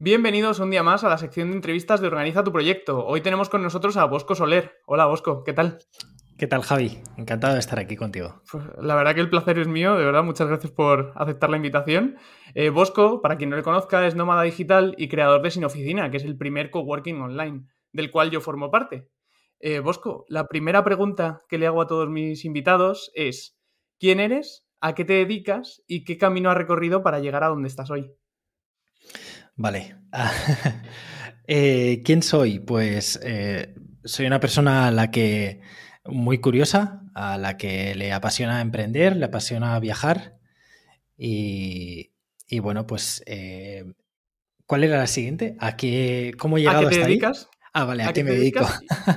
Bienvenidos un día más a la sección de entrevistas de Organiza tu Proyecto. Hoy tenemos con nosotros a Bosco Soler. Hola Bosco, ¿qué tal? ¿Qué tal Javi? Encantado de estar aquí contigo. Pues, la verdad que el placer es mío, de verdad, muchas gracias por aceptar la invitación. Eh, Bosco, para quien no le conozca, es nómada digital y creador de Sin Oficina, que es el primer coworking online, del cual yo formo parte. Eh, Bosco, la primera pregunta que le hago a todos mis invitados es, ¿quién eres? ¿A qué te dedicas? ¿Y qué camino has recorrido para llegar a donde estás hoy? Vale. Eh, ¿Quién soy? Pues eh, soy una persona a la que muy curiosa, a la que le apasiona emprender, le apasiona viajar. Y, bueno, pues, eh, ¿cuál era la siguiente? ¿A qué, ¿Cómo he llegado ¿A qué te dedicas? Ah, vale, ¿a, qué, me dedico?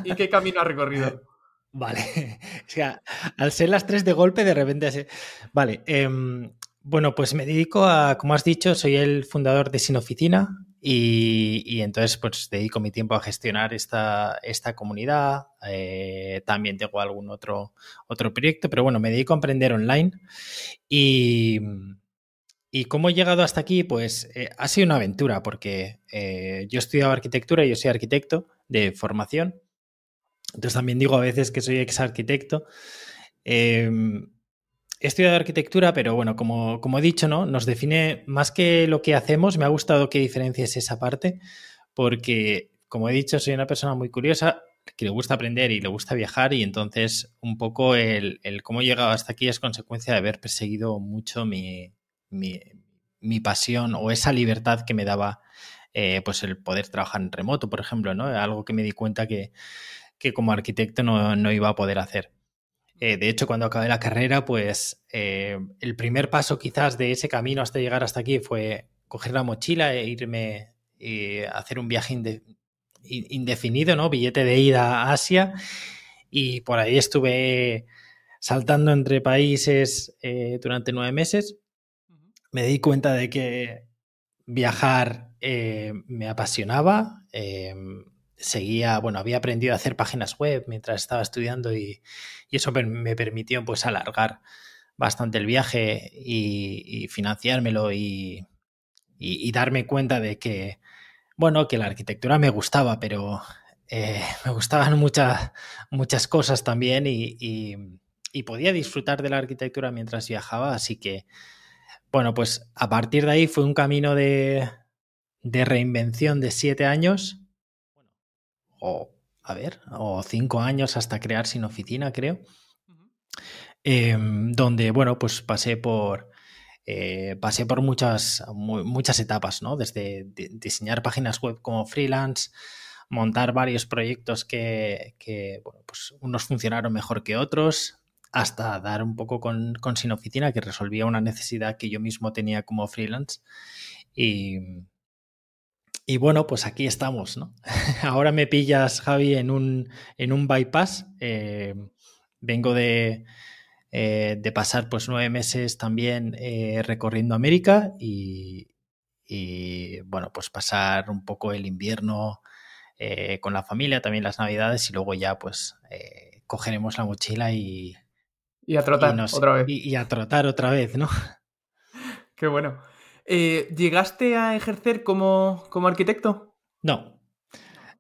¿Y qué camino has recorrido? Vale. O sea, al ser las tres de golpe, de repente. Vale. Em, bueno, pues me dedico a, como has dicho, soy el fundador de Sin Oficina y, entonces pues dedico mi tiempo a gestionar esta, esta comunidad. Eh, también tengo algún otro, otro proyecto, pero bueno, me dedico a emprender online. Y, y cómo he llegado hasta aquí, pues eh, ha sido una aventura porque eh, yo he estudiado arquitectura y yo soy arquitecto de formación. Entonces también digo a veces que soy ex arquitecto. Em, He estudiado arquitectura, pero bueno, como, como, he dicho, ¿no? Nos define más que lo que hacemos. Me ha gustado que diferencies esa parte, porque, como he dicho, soy una persona muy curiosa, que le gusta aprender y le gusta viajar, y entonces un poco el, cómo he llegado hasta aquí es consecuencia de haber perseguido mucho mi, mi, pasión o esa libertad que me daba eh, pues el poder trabajar en remoto, por ejemplo, ¿no? Algo que me di cuenta que, que como arquitecto no, no iba a poder hacer. Eh, de hecho, cuando acabé la carrera, pues eh, el primer paso quizás de ese camino hasta llegar hasta aquí fue coger la mochila e irme y hacer un viaje indefinido, ¿no? Billete de ida a Asia y por ahí estuve saltando entre países eh, durante nueve meses. Me di cuenta de que viajar me apasionaba seguía, bueno, había aprendido a hacer páginas web mientras estaba estudiando y, eso me permitió pues alargar bastante el viaje y, financiármelo y, darme cuenta de que, bueno, que la arquitectura me gustaba, pero eh, me gustaban muchas, muchas cosas también y, podía disfrutar de la arquitectura mientras viajaba, así que, bueno, pues a partir de ahí fue un camino de, de reinvención de siete años o, a ver, o cinco años hasta crear Sin Oficina, creo. Em, donde, bueno, pues pasé por, eh, pasé por muchas, muchas etapas, ¿no? Desde diseñar páginas web como freelance, montar varios proyectos que, bueno, pues unos funcionaron mejor que otros, hasta dar un poco con, con Sin Oficina, que resolvía una necesidad que yo mismo tenía como freelance. Y, y bueno, pues aquí estamos, ¿no? Ahora me pillas, Javi, en un, en un bypass. Eh, vengo de, eh, de, pasar pues nueve meses también eh, recorriendo América y, bueno, pues pasar un poco el invierno con la familia, también las navidades y luego ya pues cogeremos la mochila y... Y a trotar otra vez. y a trotar otra vez, ¿no? Qué bueno. Eh, ¿Llegaste a ejercer como, arquitecto? No.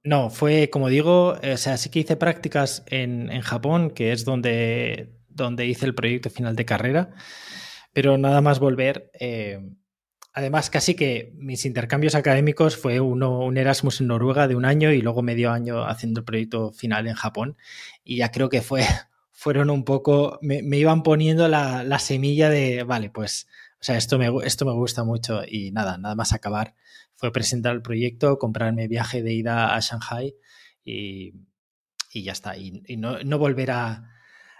No, fue, como digo, o sea, sí que hice prácticas en, Japón, que es donde, donde hice el proyecto final de carrera, pero nada más volver. Eh, además, casi que mis intercambios académicos fue uno, un Erasmus en Noruega de un año y luego medio año haciendo el proyecto final en Japón. Y ya creo que fue, fueron un poco, me, iban poniendo la, la semilla de, vale, pues o sea, esto me, esto me gusta mucho y nada, nada más acabar fue presentar el proyecto, comprarme viaje de ida a Shanghai y, ya está. Y, no, no, volver a,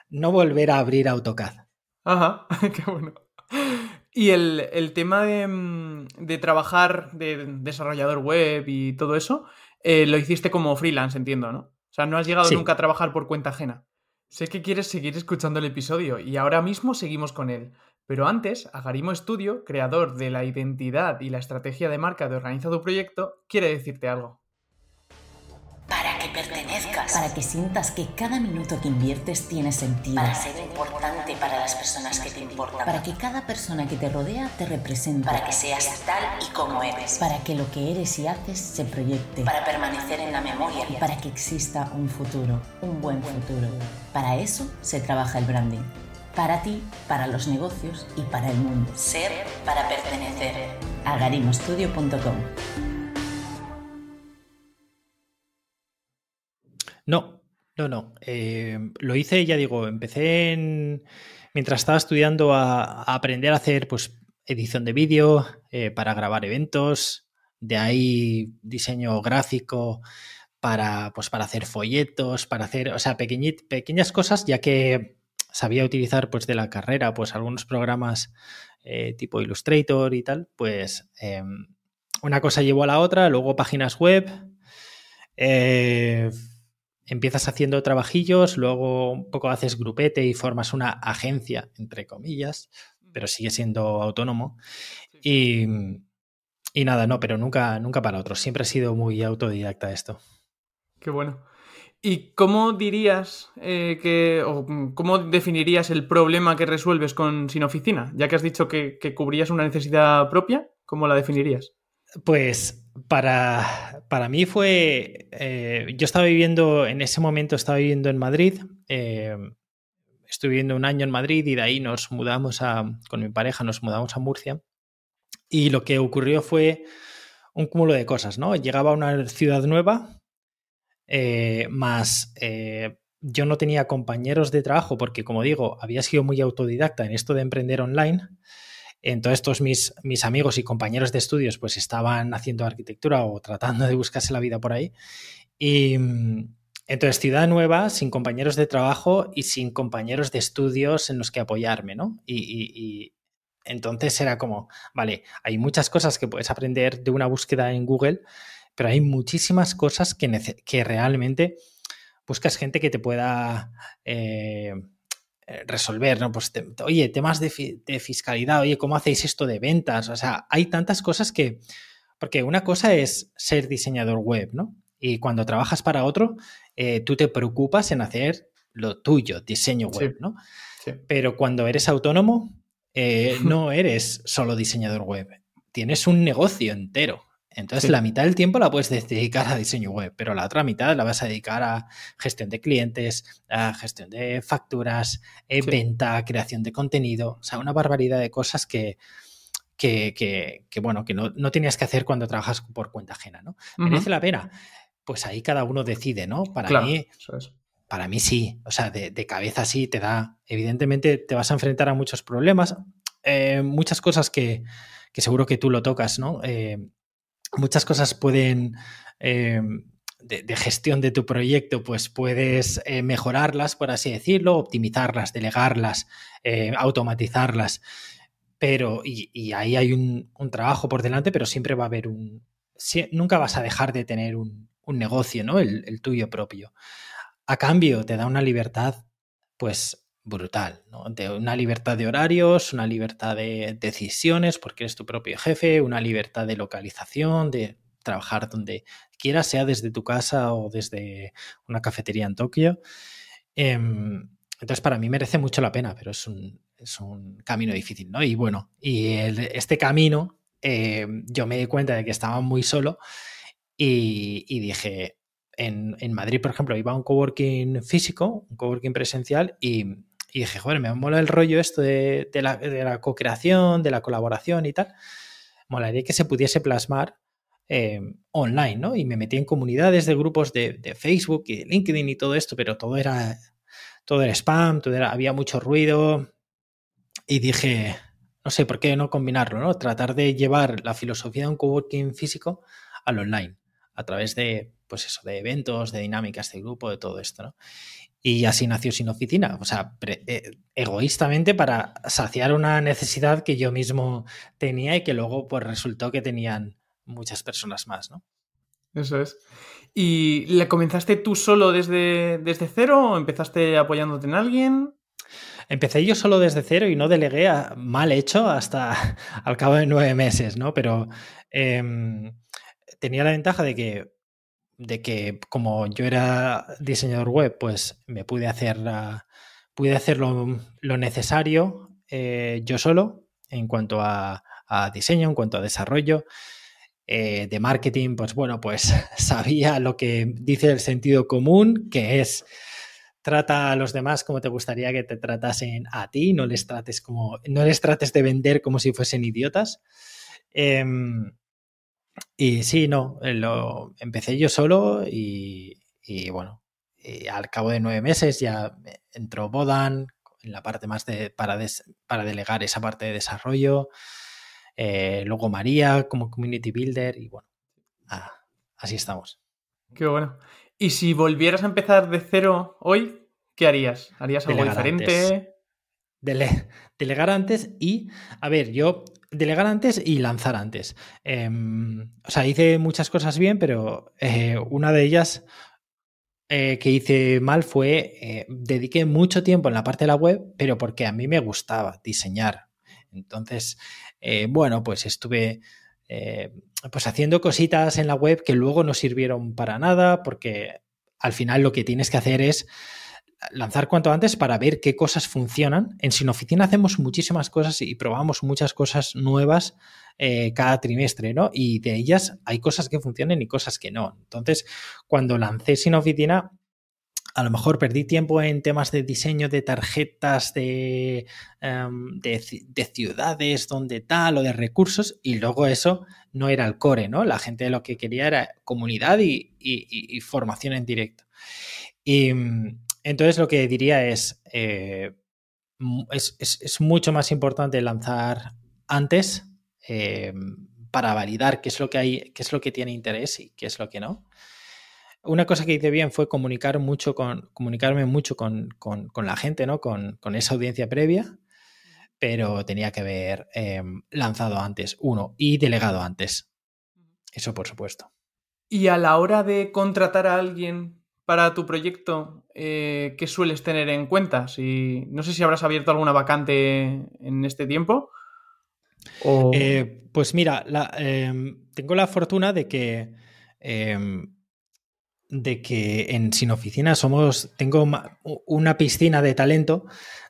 no volver a abrir AutoCAD. Ajá, qué bueno. Y el, tema de, de, trabajar de desarrollador web y todo eso, eh, lo hiciste como freelance, entiendo, ¿no? O sea, no has llegado nunca a trabajar por cuenta ajena. Sé que quieres seguir escuchando el episodio y ahora mismo seguimos con él. Pero antes, Agarimo Studio, creador de la identidad y la estrategia de marca de Organiza tu Proyecto, quiere decirte algo. Para que que pertenezcas. Para que sientas que cada minuto que inviertes tiene sentido. Para ser importante para las personas que te importan. Para que cada persona que te rodea te represente. Para que seas tal y como eres. Para que lo que eres y haces se proyecte. Para permanecer en la memoria. Y para que exista un futuro, un buen futuro. Para eso se trabaja el branding. Para ti, para los negocios y para el mundo. Ser para pertenecer. agarimostudio.com No, no, no. Eh, lo hice, ya digo, empecé en, mientras estaba estudiando a, aprender a hacer pues, edición de vídeo eh, para grabar eventos, de ahí diseño gráfico para, pues, para hacer folletos, para hacer, o sea, pequeñas cosas, ya que sabía utilizar pues de la carrera pues algunos programas eh, tipo Illustrator y tal, pues em, una cosa llevó a la otra, luego páginas web, empiezas haciendo trabajillos, luego un poco haces grupete y formas una agencia, entre comillas, pero sigue siendo autónomo. Y, y nada, no, pero nunca, nunca para otros. Siempre he sido muy autodidacta esto. Qué bueno. ¿Y cómo dirías eh, que, o cómo definirías el problema que resuelves con Sin Oficina? Ya que has dicho que, que cubrías una necesidad propia, ¿cómo la definirías? Pues para, para mí fue, eh, yo estaba viviendo, en ese momento estaba viviendo en Madrid, eh, estuve viviendo un año en Madrid y de ahí nos mudamos a, con mi pareja nos mudamos a Murcia y lo que ocurrió fue un cúmulo de cosas, ¿no? Llegaba a una ciudad nueva, eh, más yo no tenía compañeros de trabajo porque, como digo, había sido muy autodidacta en esto de emprender online. Entonces, todos mis, mis amigos y compañeros de estudios pues estaban haciendo arquitectura o tratando de buscarse la vida por ahí. Y entonces, ciudad nueva, sin compañeros de trabajo y sin compañeros de estudios en los que apoyarme, ¿no? Y, entonces era como, vale, hay muchas cosas que puedes aprender de una búsqueda en Google, pero hay muchísimas cosas que, que realmente buscas gente que te pueda... Eh, eh, resolver, ¿no? Pues, oye, temas de, fiscalidad, oye, ¿cómo hacéis esto de ventas? O sea, hay tantas cosas que, porque una cosa es ser diseñador web, ¿no? Y cuando trabajas para otro, eh, tú te preocupas en hacer lo tuyo, diseño web, ¿no? Pero cuando eres autónomo, eh, no eres solo diseñador web, tienes un negocio entero. Entonces, la mitad del tiempo la puedes dedicar a diseño web, pero la otra mitad la vas a dedicar a gestión de clientes, a gestión de facturas, eh, venta, creación de contenido, o sea, una barbaridad de cosas que, que, bueno, que no, no, tenías que hacer cuando trabajas por cuenta ajena, ¿no? ¿Merece la pena? Pues ahí cada uno decide, ¿no? Para mí. Para mí sí, o sea, de, cabeza sí te da. Evidentemente te vas a enfrentar a muchos problemas, eh, muchas cosas que, que, seguro que tú lo tocas, ¿no? Eh, muchas cosas pueden... Eh, de, gestión de tu proyecto, pues puedes eh, mejorarlas, por así decirlo, optimizarlas, delegarlas, eh, automatizarlas. Pero, y, ahí hay un, trabajo por delante, pero siempre va a haber un. nunca vas a dejar de tener un, negocio, ¿no? El, tuyo propio. A cambio, te da una libertad, pues, brutal, ¿no? De una libertad de horarios, una libertad de decisiones, porque eres tu propio jefe, una libertad de localización, de trabajar donde quieras, sea desde tu casa o desde una cafetería en Tokio. Em, entonces, para mí merece mucho la pena, pero es un, es un camino difícil, ¿no? Y bueno, y este camino, em, yo me di cuenta de que estaba muy solo y, y dije, en, en, Madrid, por ejemplo, iba a un coworking físico, un coworking presencial, y y dije, joder, me mola el rollo esto de, la, de la co-creación, de la colaboración y tal. Molaría que se pudiese plasmar eh, online, ¿no? Y me metí en comunidades de grupos de, Facebook y LinkedIn y todo esto, pero todo era, todo era spam, todo era, había mucho ruido. Y dije, no sé, ¿por qué no combinarlo, ¿no? Tratar de llevar la filosofía de un coworking físico al online, a través de, pues eso, de eventos, de dinámicas de grupo, de todo esto, ¿no? Y así nació sin oficina, o sea, eh, egoístamente para saciar una necesidad que yo mismo tenía y que luego pues resultó que tenían muchas personas más, ¿no? Eso es. ¿Y le comenzaste tú solo desde, desde cero o empezaste apoyándote en alguien? Empecé yo solo desde cero y no delegué a, mal hecho hasta al cabo de nueve meses, ¿no? Pero em, tenía la ventaja de que de que como yo era diseñador web, pues me pude hacer, pude hacer lo, necesario eh, yo solo en cuanto a, diseño, en cuanto a desarrollo. Eh, de marketing, pues bueno, pues sabía lo que dice el sentido común, que es trata a los demás como te gustaría que te tratasen a ti, no les trates como, no les trates de vender como si fuesen idiotas. Em, y sí, no, eh, lo empecé yo solo y, bueno, al cabo de nueve meses ya entró Bodan en la parte más de, para, para delegar esa parte de desarrollo. Eh, luego María como community builder y bueno, ah, así estamos. Qué bueno. Y si volvieras a empezar de cero hoy, ¿qué harías? ¿Harías algo diferente? delegar antes y, a ver, yo delegar antes y lanzar antes. Em, o sea, hice muchas cosas bien, pero eh, una de ellas eh, que hice mal fue, eh, dediqué mucho tiempo en la parte de la web, pero porque a mí me gustaba diseñar. Entonces, bueno, pues estuve pues haciendo cositas en la web que luego no sirvieron para nada, porque al final lo que tienes que hacer es lanzar cuanto antes para ver qué cosas funcionan. En Sin Oficina hacemos muchísimas cosas y probamos muchas cosas nuevas eh, cada trimestre, ¿no? Y de ellas hay cosas que funcionan y cosas que no. Entonces, cuando lancé Sin Oficina, a lo mejor perdí tiempo en temas de diseño de tarjetas de, em, de, ciudades, donde tal, o de recursos, y luego eso no era el core, ¿no? La gente lo que quería era comunidad y, y formación en directo. Y, entonces lo que diría es, eh, es, mucho más importante lanzar antes eh, para validar qué es lo que hay, qué es lo que tiene interés y qué es lo que no. Una cosa que hice bien fue comunicar mucho con, comunicarme mucho con, la gente, ¿no? Con, esa audiencia previa, pero tenía que haber eh, lanzado antes, uno, y delegado antes. Eso por supuesto. Y a la hora de contratar a alguien para tu proyecto, eh, ¿qué sueles tener en cuenta? Si, no sé si habrás abierto alguna vacante en este tiempo. Eh, pues mira, em, tengo la fortuna de que, em, de que en Sin Oficina somos, tengo una piscina de talento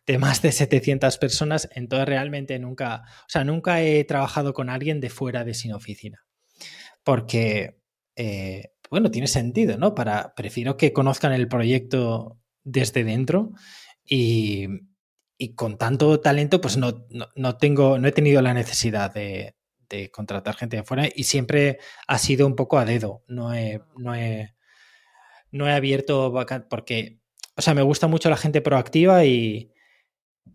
de más de 700 personas, entonces realmente nunca, o sea, nunca he trabajado con alguien de fuera de Sin Oficina. Porque eh, bueno, tiene sentido, ¿no? Para, prefiero que conozcan el proyecto desde dentro y, con tanto talento, pues no, no, tengo, no he tenido la necesidad de, contratar gente de afuera y siempre ha sido un poco a dedo. No he, no he, no he abierto porque, o sea, me gusta mucho la gente proactiva y,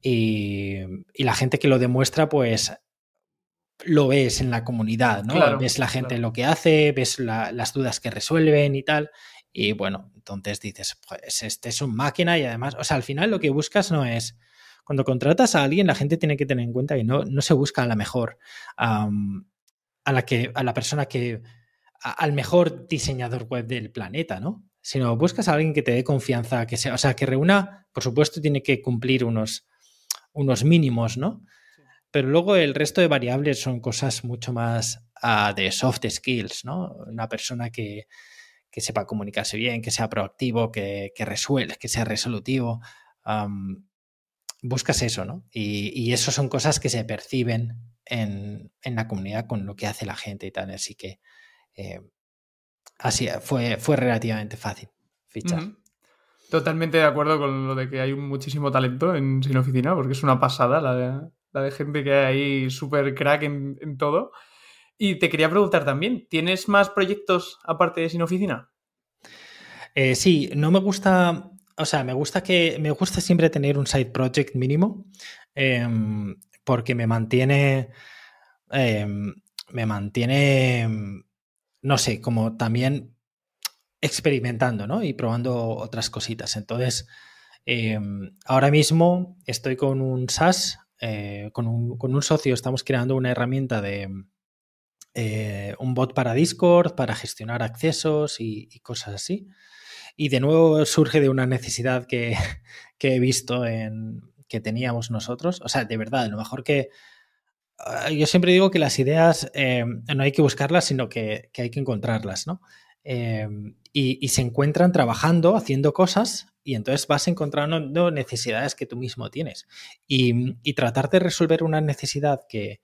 y, y la gente que lo demuestra, pues lo ves en la comunidad, ¿no? ves la gente lo que hace, ves las dudas que resuelven y tal. Y bueno, entonces dices, pues este es un máquina y además, o sea, al final lo que buscas no es, cuando contratas a alguien, la gente tiene que tener en cuenta que no, no se busca a la mejor, a, la que, a la persona que, al mejor diseñador web del planeta, ¿no? Sino buscas a alguien que te dé confianza, que sea, o sea, que reúna, por supuesto, tiene que cumplir unos, unos mínimos, ¿no? Pero luego el resto de variables son cosas mucho más ah, de soft skills, ¿no? Una persona que, sepa comunicarse bien, que sea proactivo, que, que resuelva, que sea resolutivo. buscas eso, ¿no? Y, y eso son cosas que se perciben en, la comunidad con lo que hace la gente y tal. Así que eh, así fue, fue relativamente fácil fichar. Totalmente de acuerdo con lo de que hay muchísimo talento en Sin Oficina, porque es una pasada la de, la de gente que hay ahí súper crack en, todo. Y te quería preguntar también, ¿tienes más proyectos aparte de Sin Oficina? Eh, sí, no me gusta, o sea, me gusta que, me gusta siempre tener un side project mínimo, em, porque me mantiene, em, me mantiene, no sé, como también experimentando, ¿no? Y probando otras cositas. Entonces, em, ahora mismo estoy con un SaaS eh, con, un, socio estamos creando una herramienta de eh, un bot para Discord, para gestionar accesos y, cosas así. Y de nuevo surge de una necesidad que, he visto en, que teníamos nosotros. O sea, de verdad, lo mejor que... Ah, yo siempre digo que las ideas eh, no hay que buscarlas, sino que, hay que encontrarlas, ¿no? Em, y, se encuentran trabajando, haciendo cosas, y entonces vas encontrando necesidades que tú mismo tienes. Y, tratar de resolver una necesidad que,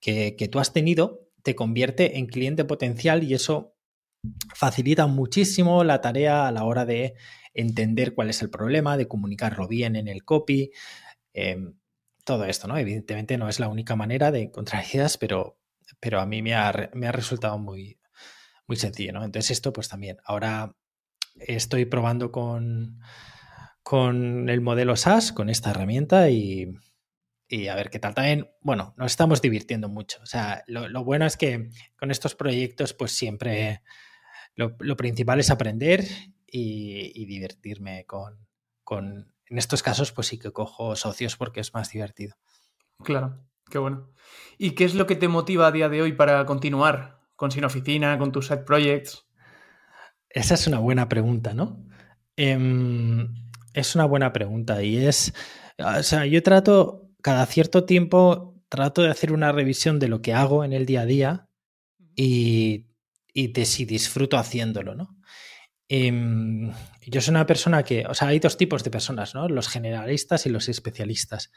que tú has tenido te convierte en cliente potencial y eso facilita muchísimo la tarea a la hora de entender cuál es el problema, de comunicarlo bien en el copy, em, todo esto, ¿no? Evidentemente no es la única manera de encontrar ideas, pero, pero a mí me ha, resultado muy, muy sencillo, ¿no? Entonces esto pues también. Ahora estoy probando con, con el modelo SaaS, con esta herramienta y, y a ver qué tal. También, bueno, nos estamos divirtiendo mucho. O sea, lo, bueno es que con estos proyectos, pues siempre lo, principal es aprender y, divertirme con, con, en estos casos, pues sí que cojo socios porque es más divertido. Claro, qué bueno. ¿Y qué es lo que te motiva a día de hoy para continuar con Sin Oficina, con tus side projects? Esa es una buena pregunta, ¿no? Em, es una buena pregunta y es, o sea, yo trato, cada cierto tiempo, trato de hacer una revisión de lo que hago en el día a día y, y de si disfruto haciéndolo, ¿no? Em, yo soy una persona que, o sea, hay dos tipos de personas, ¿no? Los generalistas y los especialistas.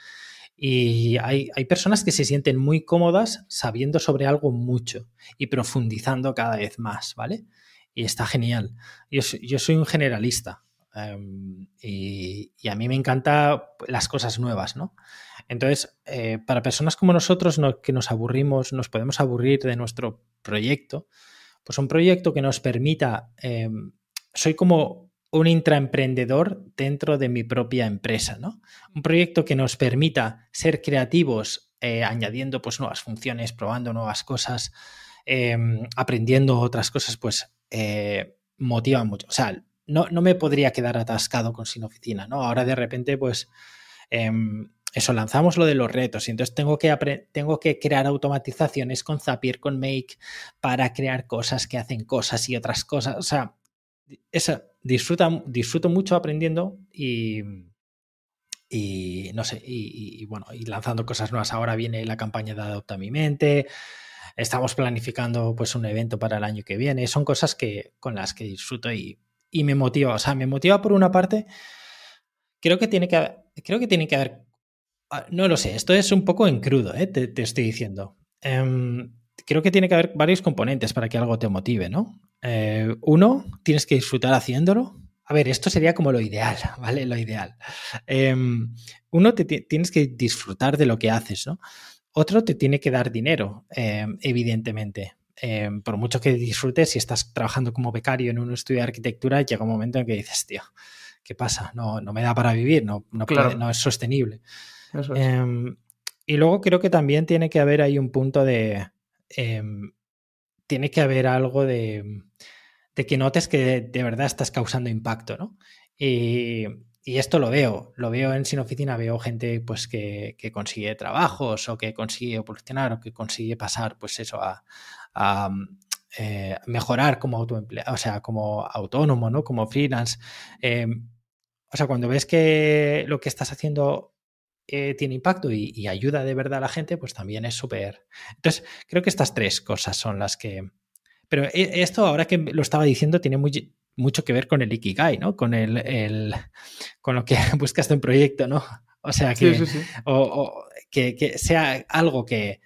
Y hay, personas que se sienten muy cómodas sabiendo sobre algo mucho y profundizando cada vez más, ¿vale? Y está genial. Yo, soy un generalista em, y, a mí me encantan las cosas nuevas, ¿no? Entonces, eh, para personas como nosotros que nos aburrimos, nos podemos aburrir de nuestro proyecto, pues un proyecto que nos permita em, soy como un intraemprendedor dentro de mi propia empresa, ¿no? Un proyecto que nos permita ser creativos, eh, añadiendo pues nuevas funciones, probando nuevas cosas, em, aprendiendo otras cosas, pues eh, motiva mucho. O sea, no, no, me podría quedar atascado con Sin Oficina, ¿no? Ahora de repente, pues, em, eso, lanzamos lo de los retos y entonces tengo que, tengo que crear automatizaciones con Zapier, con Make, para crear cosas que hacen cosas y otras cosas. O sea, esa, disfruta, disfruto mucho aprendiendo y, y no sé, y, bueno, y lanzando cosas nuevas. Ahora viene la campaña de Adopta mi mente. Estamos planificando pues un evento para el año que viene. Son cosas que, con las que disfruto y, me motiva. O sea, me motiva por una parte. Creo que tiene que haber, creo que tiene que haber. Ah, no lo sé, esto es un poco en crudo, ¿eh? te, estoy diciendo. Em, creo que tiene que haber varios componentes para que algo te motive, ¿no? Eh, uno, tienes que disfrutar haciéndolo. A ver, esto sería como lo ideal, ¿vale? Lo ideal. Em, uno, te tienes que disfrutar de lo que haces, ¿no? Otro, te tiene que dar dinero, em, evidentemente. Em, por mucho que disfrutes, si estás trabajando como becario en un estudio de arquitectura, llega un momento en que dices, tío, ¿qué pasa? No, no me da para vivir, no, no, no es sostenible. y luego creo que también tiene que haber ahí un punto de tiene que haber algo de, que notes que de, verdad estás causando impacto, ¿no? Y, esto lo veo, lo veo en Sin Oficina, veo gente pues que, consigue trabajos o que consigue evolucionar o que consigue pasar pues eso a, eh, mejorar como autoempleado, o sea, como autónomo, ¿no? Como freelance. Em, o sea, cuando ves que lo que estás haciendo eh, tiene impacto y, ayuda de verdad a la gente, pues también es súper. Entonces, creo que estas tres cosas son las que. Pero e, esto, ahora que lo estaba diciendo, tiene mucho que ver con el Ikigai, ¿no? Con el, con lo que buscas de un proyecto, ¿no? O sea, que, O, que, sea algo que,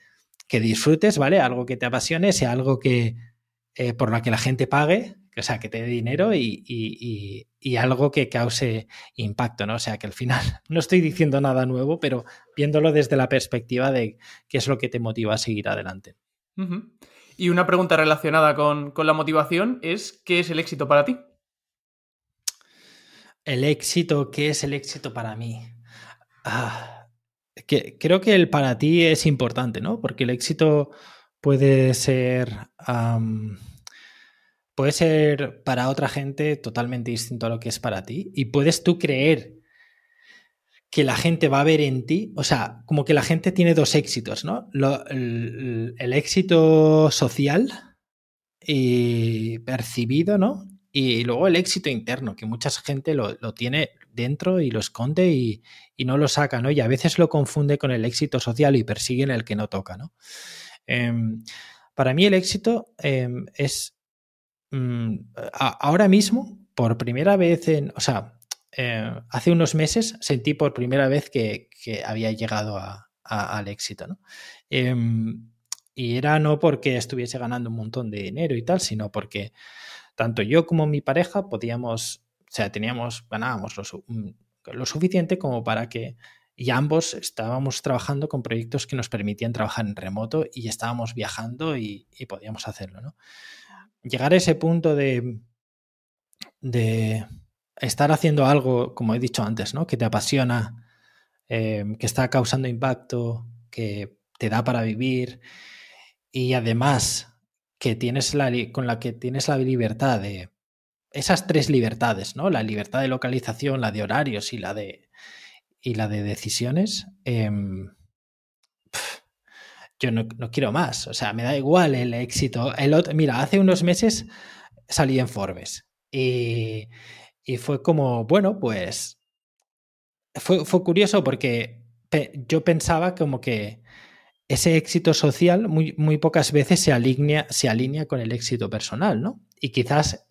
disfrutes, ¿vale? Algo que te apasione, sea algo que eh, por lo que la gente pague o sea, que te dé dinero y, algo que cause impacto, ¿no? O sea, que al final no estoy diciendo nada nuevo, pero viéndolo desde la perspectiva de qué es lo que te motiva a seguir adelante. Y una pregunta relacionada con, la motivación es, ¿qué es el éxito para ti? El éxito, ¿qué es el éxito para mí? Ah, que, creo que el para ti es importante, ¿no? Porque el éxito puede ser puede ser para otra gente totalmente distinto a lo que es para ti. Y puedes tú creer que la gente va a ver en ti, o sea, como que la gente tiene dos éxitos, ¿no? el, éxito social y percibido, ¿no? Y luego el éxito interno, que mucha gente lo, tiene dentro y lo esconde y, no lo saca, ¿no? Y a veces lo confunde con el éxito social y persiguen el que no toca, ¿no? Em, para mí el éxito em, es mm, ahora mismo, por primera vez en, o sea, eh, hace unos meses sentí por primera vez que, había llegado al éxito, ¿no? Em, y era no porque estuviese ganando un montón de dinero y tal, sino porque tanto yo como mi pareja podíamos, o sea, teníamos, ganábamos lo, mm, lo suficiente como para que y ambos estábamos trabajando con proyectos que nos permitían trabajar en remoto y estábamos viajando y, podíamos hacerlo. ¿no? Llegar a ese punto de, de estar haciendo algo, como he dicho antes, ¿no? que te apasiona, eh, que está causando impacto, que te da para vivir y además que tienes la, con la que tienes la libertad de esas tres libertades, ¿no? La libertad de localización, la de horarios y la de y la de decisiones, em, yo no, quiero más. O sea, me da igual el éxito. El otro, mira, hace unos meses salí en Forbes y, fue como, bueno, pues fue, curioso porque yo pensaba como que ese éxito social muy, muy pocas veces se alinea, se alinea con el éxito personal, ¿no? Y quizás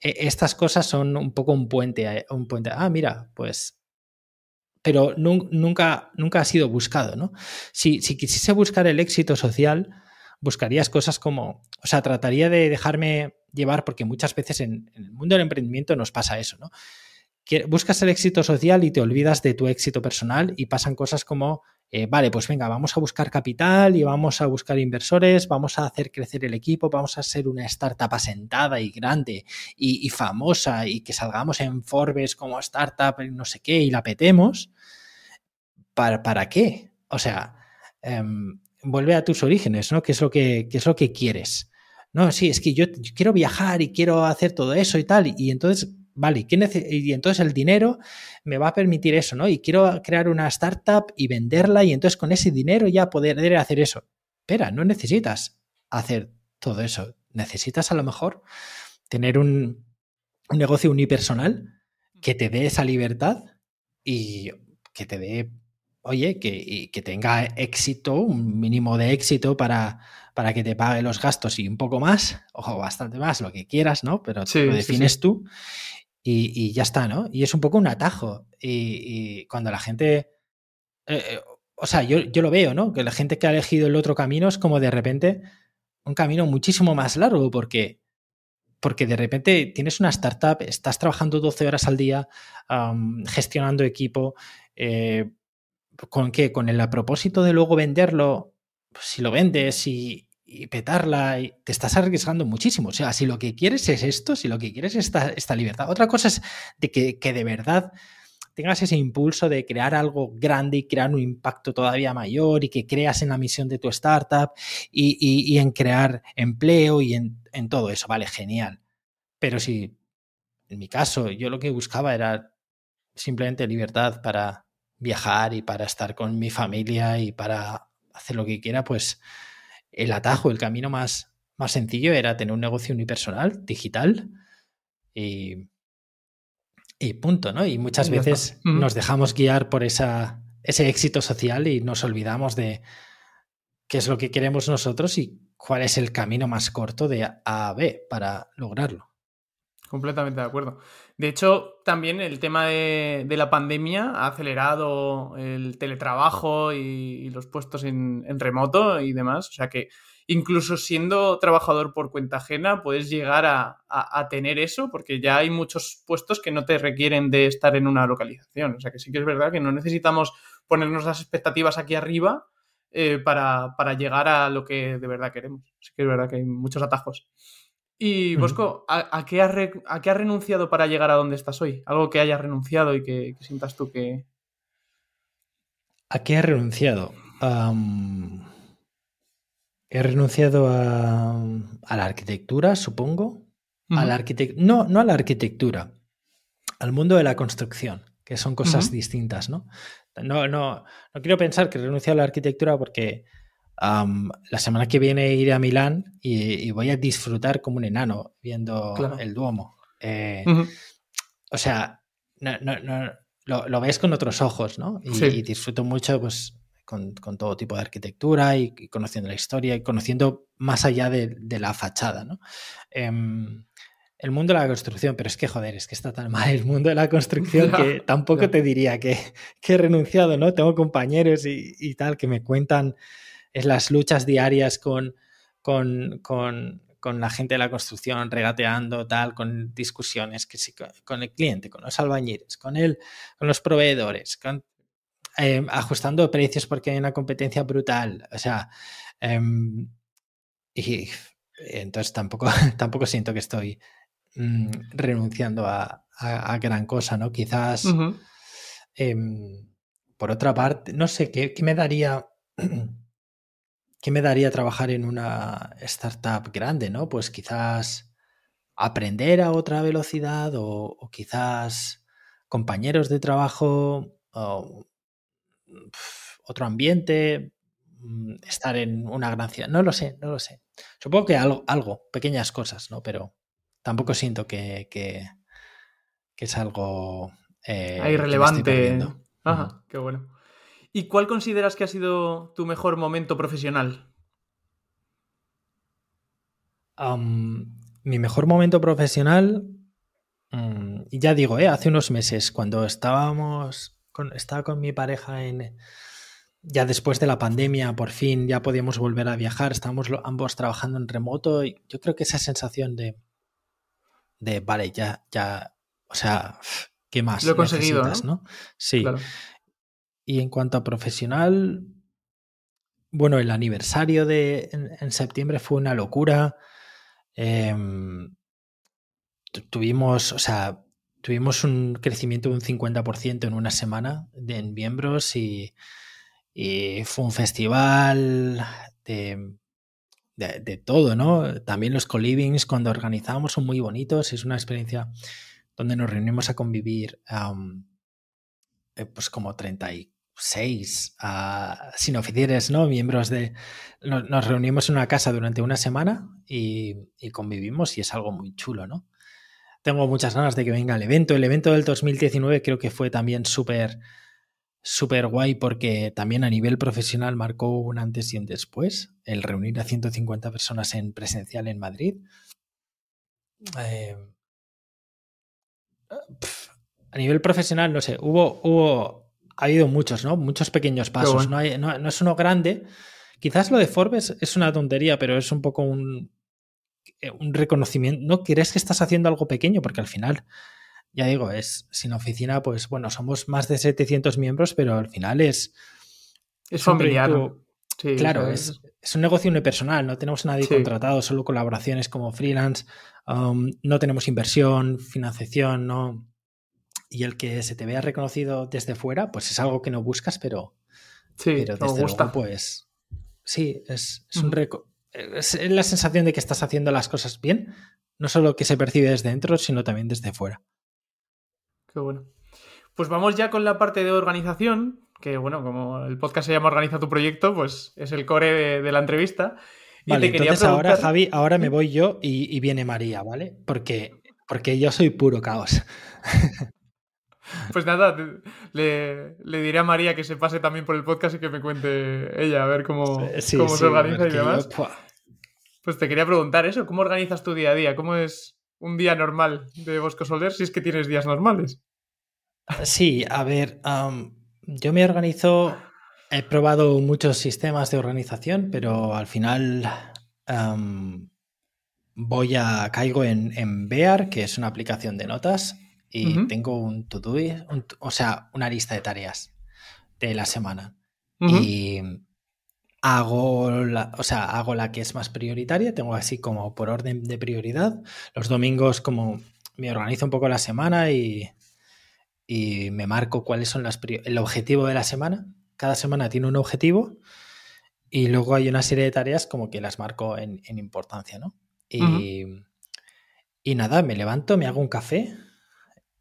e, estas cosas son un poco un puente, un puente. Ah, mira, pues pero nunca, nunca ha sido buscado, ¿no? Si, si quisiese buscar el éxito social, buscarías cosas como, o sea, trataría de dejarme llevar, porque muchas veces en, el mundo del emprendimiento nos pasa eso, ¿no? buscas el éxito social y te olvidas de tu éxito personal y pasan cosas como, eh, vale, pues venga, vamos a buscar capital y vamos a buscar inversores, vamos a hacer crecer el equipo, vamos a ser una startup asentada y grande y, famosa y que salgamos en Forbes como startup, no sé qué, y la petemos. ¿Para, para qué? O sea, em, vuelve a tus orígenes, ¿no? ¿Qué es lo que, qué es lo que quieres? No, sí, es que yo, quiero viajar y quiero hacer todo eso y tal. Y entonces vale, y entonces el dinero me va a permitir eso, ¿no? Y quiero crear una startup y venderla y entonces con ese dinero ya poder hacer eso. Espera, no necesitas hacer todo eso. Necesitas a lo mejor tener un, negocio unipersonal que te dé esa libertad y que te dé, oye, que, que tenga éxito, un mínimo de éxito para, para que te pague los gastos y un poco más, o bastante más, lo que quieras, ¿no? Pero lo defines tú y, ya está, ¿no? Y es un poco un atajo. Y, cuando la gente... Eh, eh, o sea, yo, yo, lo veo, ¿no? Que la gente que ha elegido el otro camino es como de repente un camino muchísimo más largo porque, porque de repente tienes una startup, estás trabajando 12 horas al día, gestionando equipo, eh, ¿con qué? Con el propósito de luego venderlo, pues si lo vendes y, y petarla, y te estás arriesgando muchísimo. O sea, si lo que quieres es esto, si lo que quieres es esta, esta libertad. Otra cosa es de que, de verdad tengas ese impulso de crear algo grande y crear un impacto todavía mayor y que creas en la misión de tu startup y, en crear empleo y en, en, todo eso, vale, genial. Pero si, en mi caso, yo lo que buscaba era simplemente libertad para viajar y para estar con mi familia y para hacer lo que quiera, pues el atajo, el camino más, más sencillo era tener un negocio unipersonal, digital, y, y punto, ¿no? Y muchas veces nos dejamos guiar por esa, ese éxito social y nos olvidamos de qué es lo que queremos nosotros y cuál es el camino más corto de A a B para lograrlo. Completamente de acuerdo. De hecho, también el tema de, la pandemia ha acelerado el teletrabajo y, los puestos en, remoto y demás. O sea que incluso siendo trabajador por cuenta ajena, puedes llegar a, tener eso, porque ya hay muchos puestos que no te requieren de estar en una localización. O sea que sí que es verdad que no necesitamos ponernos las expectativas aquí arriba eh, para, para llegar a lo que de verdad queremos. Sí que es verdad que hay muchos atajos. Y Bosco, ¿a, qué has renunciado para llegar a donde estás hoy? Algo que hayas renunciado y que, sientas tú que... ¿A qué has renunciado? he renunciado a, la arquitectura, supongo. a la no, no a la arquitectura, al mundo de la construcción, que son cosas distintas, ¿no? No, no, no quiero pensar que he renunciado a la arquitectura porque la semana que viene iré a Milán y, voy a disfrutar como un enano viendo el Duomo. Eh, o sea, lo, ves con otros ojos, ¿no? Y, disfruto mucho, pues, con, todo tipo de arquitectura y, conociendo la historia y conociendo más allá de, la fachada, ¿no? Em, el mundo de la construcción, pero es que joder, es que está tan mal el mundo de la construcción que tampoco te diría que, que, he renunciado, ¿no? Tengo compañeros y, y, tal que me cuentan es las luchas diarias con, con, con, con, la gente de la construcción, regateando, tal, con discusiones que sí, con el cliente, con los albañiles, con él, con los proveedores, con, eh, ajustando precios porque hay una competencia brutal. O sea, eh, y entonces tampoco, tampoco siento que estoy mmm, renunciando a, a, a, gran cosa, ¿no? Quizás, uh -huh. eh, por otra parte, no sé, ¿qué, qué me daría? ¿Qué me daría trabajar en una startup grande, no? Pues quizás aprender a otra velocidad o, o quizás compañeros de trabajo o otro ambiente, mm, estar en una gran ciudad. No lo sé, no lo sé. Supongo que algo, algo pequeñas cosas, ¿no? Pero tampoco siento que, que, que es algo eh, Ahí relevante. Ajá, uh -huh. qué bueno. ¿Y cuál consideras que ha sido tu mejor momento profesional? Um, mi mejor momento profesional, um, ya digo, ¿eh? hace unos meses, cuando estábamos, con, estaba con mi pareja en, ya después de la pandemia, por fin ya podíamos volver a viajar, estábamos ambos trabajando en remoto y yo creo que esa sensación de, de vale, ya, ya, o sea, ¿qué más? Lo he conseguido, ¿no? ¿no? Sí. Claro. Y en cuanto a profesional, bueno, el aniversario de en, septiembre fue una locura. Eh, tuvimos, o sea, tuvimos un crecimiento de un 50% en una semana de, en miembros y, y, fue un festival de, de, todo, ¿no? También los co-livings cuando organizamos son muy bonitos, es una experiencia donde nos reunimos a convivir um, pues como 30 y seis sin oficiales, ¿no? Miembros de... Nos, reunimos en una casa durante una semana y, convivimos y es algo muy chulo, ¿no? Tengo muchas ganas de que venga el evento. El evento del 2019 creo que fue también súper, súper guay porque también a nivel profesional marcó un antes y un después. El reunir a 150 personas en presencial en Madrid. Pf, a nivel profesional, no sé, hubo, hubo ha habido muchos, ¿no? Muchos pequeños pasos. Bueno. No, hay, no, no, es uno grande. Quizás lo de Forbes es una tontería, pero es un poco un, un reconocimiento. No crees que estás haciendo algo pequeño, porque al final, ya digo, es sin oficina, pues bueno, somos más de 700 miembros, pero al final es. Es familiar. Sí, claro, es, es, un negocio unipersonal, no tenemos a nadie sí. contratado, solo colaboraciones como freelance, um, no tenemos inversión, financiación, no y el que se te vea reconocido desde fuera, pues es algo que no buscas, pero, sí, pero desde gusta. luego, pues sí, es, es un es la sensación de que estás haciendo las cosas bien, no solo que se percibe desde dentro, sino también desde fuera. Qué bueno. Pues vamos ya con la parte de organización, que bueno, como el podcast se llama Organiza tu proyecto, pues es el core de, de la entrevista. Y vale, te quería entonces preguntar... ahora, Javi, ahora me voy yo y, y viene María, ¿vale? Porque, porque yo soy puro caos. Pues nada, le, le, diré a María que se pase también por el podcast y que me cuente ella, a ver cómo, sí, cómo sí, se organiza y demás. Yo, pues te quería preguntar eso, ¿cómo organizas tu día a día? ¿Cómo es un día normal de Bosco Soler si es que tienes días normales? Sí, a ver, um, yo me organizo, he probado muchos sistemas de organización, pero al final um, voy a, caigo en, en Bear, que es una aplicación de notas, y uh -huh. tengo un to-do, o sea, una lista de tareas de la semana. Uh -huh. Y hago la, o sea, hago la que es más prioritaria, tengo así como por orden de prioridad. Los domingos como me organizo un poco la semana y, y me marco cuáles son las el objetivo de la semana. Cada semana tiene un objetivo y luego hay una serie de tareas como que las marco en, en importancia, ¿no? Y, uh -huh. y nada, me levanto, me hago un café,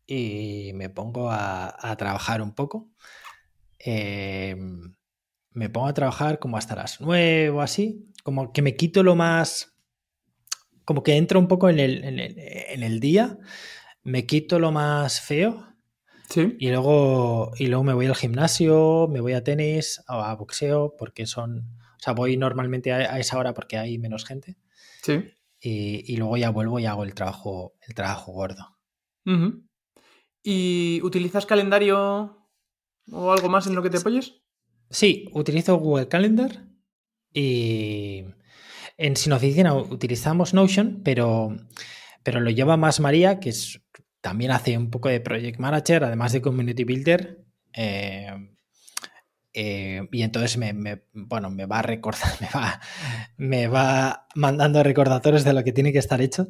y me pongo a, a trabajar un poco. Eh, me pongo a trabajar como hasta las nueve o así, como que me quito lo más, como que entro un poco en el, en el, en el día, me quito lo más feo ¿Sí? y, luego, y luego me voy al gimnasio, me voy a tenis, a, a boxeo, porque son, o sea, voy normalmente a, a, esa hora porque hay menos gente. Sí. y, luego ya vuelvo y hago el trabajo, el trabajo gordo. ¿Y utilizas calendario o algo más en lo que te apoyes? Sí, utilizo Google Calendar y en Sin Oficina utilizamos Notion, pero, pero lo lleva más María, que es, también hace un poco de Project Manager, además de Community Builder. Eh, eh, y entonces me, bueno, me va a recordar, me va, me va mandando recordatorios de lo que tiene que estar hecho.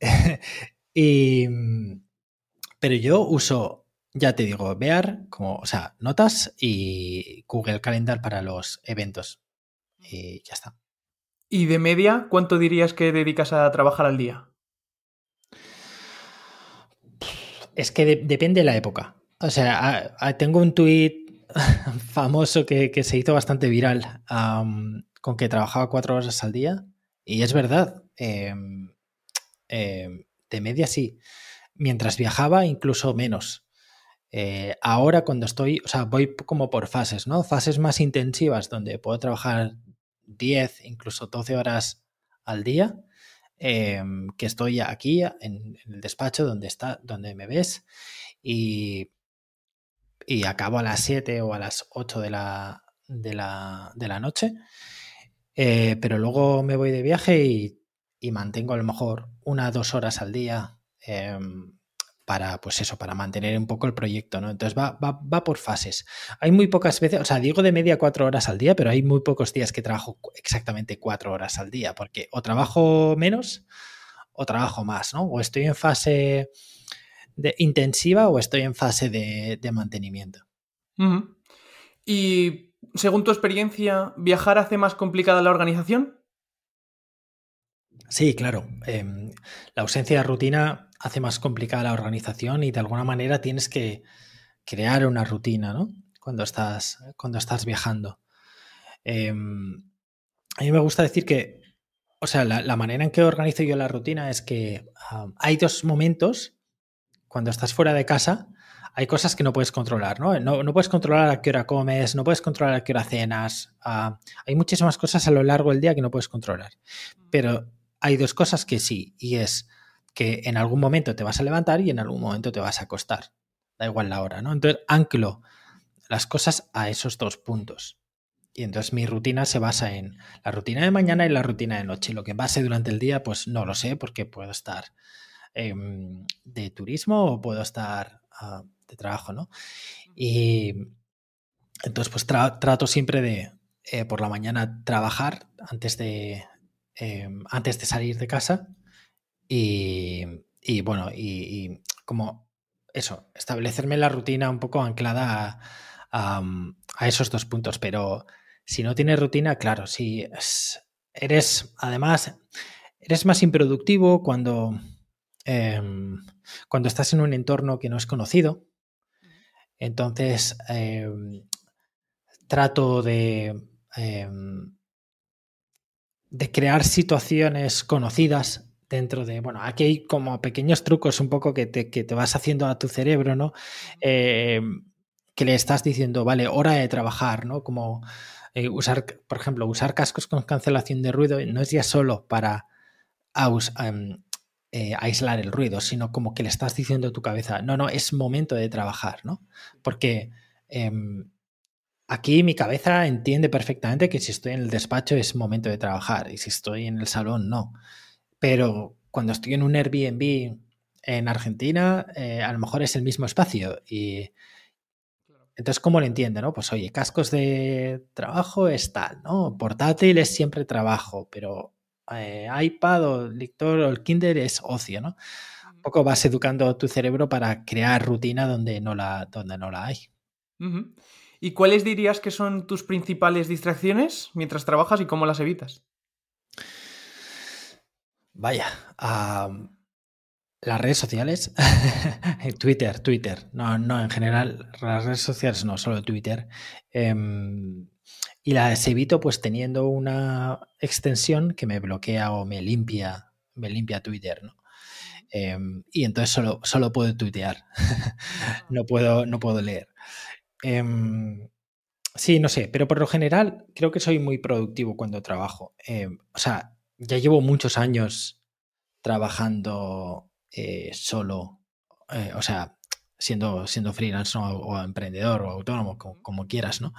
y, pero yo uso, ya te digo, Bear como, o sea, notas y Google Calendar para los eventos. Y ya está. ¿Y de media cuánto dirías que dedicas a trabajar al día? Es que depende de la época. O sea, tengo un tuit famoso que, se hizo bastante viral con que trabajaba cuatro horas al día. Y es verdad. Em, em, de media sí. Mientras viajaba, incluso menos. Eh, ahora cuando estoy, o sea, voy como por fases, ¿no? Fases más intensivas donde puedo trabajar 10, incluso 12 horas al día, em, que estoy aquí en, el despacho donde, está, donde me ves y, y acabo a las 7 o a las 8 de la, de la, de la noche, eh, pero luego me voy de viaje y, mantengo a lo mejor una o dos horas al día. Em, para, pues eso, para mantener un poco el proyecto, ¿no? Entonces va, va, por fases. Hay muy pocas veces, o sea, digo de media cuatro horas al día, pero hay muy pocos días que trabajo exactamente cuatro horas al día, porque o trabajo menos o trabajo más, ¿no? O estoy en fase de intensiva o estoy en fase de, mantenimiento. Y según tu experiencia, ¿viajar hace más complicada la organización? Sí, claro. Em, la ausencia de rutina hace más complicada la organización y de alguna manera tienes que crear una rutina, ¿no? Cuando estás, cuando estás viajando. Em, a mí me gusta decir que, o sea, la, manera en que organizo yo la rutina es que hay dos momentos cuando estás fuera de casa. Hay cosas que no puedes controlar, ¿no? ¿no? puedes controlar a qué hora comes, no puedes controlar a qué hora cenas. hay muchísimas cosas a lo largo del día que no puedes controlar. Pero hay dos cosas que sí, y es que en algún momento te vas a levantar y en algún momento te vas a acostar. Da igual la hora, ¿no? Entonces anclo las cosas a esos dos puntos. Y entonces mi rutina se basa en la rutina de mañana y la rutina de noche. Lo que pase durante el día, pues no lo sé, porque puedo estar em, de turismo o puedo estar ah, de trabajo, ¿no? Y entonces, pues trato siempre de eh, por la mañana trabajar antes de, Em, antes de salir de casa y, bueno, y, como eso, establecerme la rutina un poco anclada a, esos dos puntos, pero si no tienes rutina, claro, si eres, además, eres más improductivo cuando, em, cuando estás en un entorno que no es conocido. Entonces, em, trato de de crear situaciones conocidas dentro de, bueno, aquí hay como pequeños trucos un poco que te, que te vas haciendo a tu cerebro, ¿no? Eh, que le estás diciendo, vale, hora de trabajar, ¿no? Como eh, usar, por ejemplo, usar cascos con cancelación de ruido no es ya solo para em, eh, aislar el ruido, sino como que le estás diciendo a tu cabeza, no, no, es momento de trabajar, ¿no? Porque em, Aquí mi cabeza entiende perfectamente que si estoy en el despacho es momento de trabajar y si estoy en el salón no. Pero cuando estoy en un Airbnb en Argentina, eh, a lo mejor es el mismo espacio y entonces, ¿cómo lo entiende? No? Pues oye, cascos de trabajo es tal, ¿no? Portátil es siempre trabajo, pero eh, iPad o lector o el Kindle es ocio, ¿no? Un poco vas educando tu cerebro para crear rutina donde no la, donde no la hay. ¿Y cuáles dirías que son tus principales distracciones mientras trabajas y cómo las evitas? Vaya, las redes sociales, Twitter, Twitter, no, no, en general, las redes sociales no, solo Twitter. Em, y las evito pues teniendo una extensión que me bloquea o me limpia, me limpia Twitter. Em, y entonces solo, solo puedo tuitear, no, puedo, no puedo leer. Em, sí, no sé, pero por lo general creo que soy muy productivo cuando trabajo. O sea, ya llevo muchos años trabajando eh, solo, eh, o sea, siendo, siendo freelance o, emprendedor o autónomo, como, quieras, ¿no?